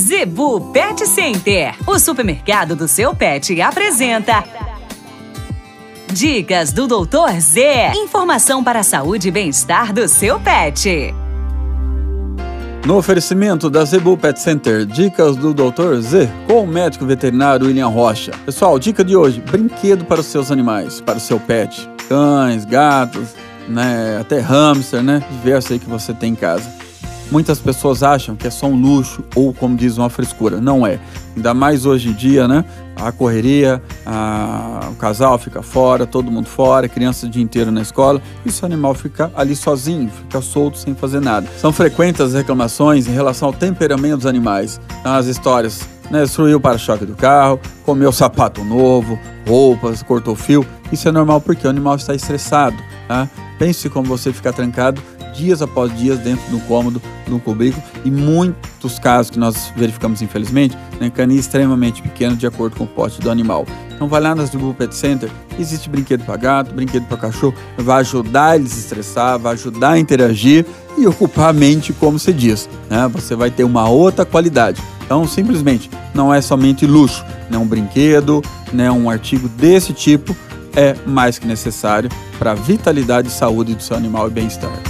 Zebu Pet Center, o supermercado do seu pet, apresenta. Dicas do Doutor Z. Informação para a saúde e bem-estar do seu pet. No oferecimento da Zebu Pet Center, dicas do Dr. Z com o médico veterinário William Rocha. Pessoal, dica de hoje: brinquedo para os seus animais, para o seu pet, cães, gatos, né, até hamster, né, diversos aí que você tem em casa. Muitas pessoas acham que é só um luxo ou, como diz, uma frescura. Não é. Ainda mais hoje em dia, né? A correria, a... o casal fica fora, todo mundo fora, criança o dia inteiro na escola, e o animal fica ali sozinho, fica solto sem fazer nada. São frequentes as reclamações em relação ao temperamento dos animais. As histórias né, destruiu o para-choque do carro, comeu sapato novo, roupas, cortou fio. Isso é normal porque o animal está estressado. Tá? Pense como você fica trancado dias após dias dentro do cômodo, no cubículo e muitos casos que nós verificamos infelizmente, né, caninho extremamente pequeno de acordo com o porte do animal. Então vai lá nas do Pet Center, existe brinquedo para gato, brinquedo para cachorro, vai ajudar eles a estressar, vai ajudar a interagir e ocupar a mente, como se diz. Né? Você vai ter uma outra qualidade. Então, simplesmente, não é somente luxo, né? um brinquedo, né? um artigo desse tipo é mais que necessário para a vitalidade saúde do seu animal e bem-estar.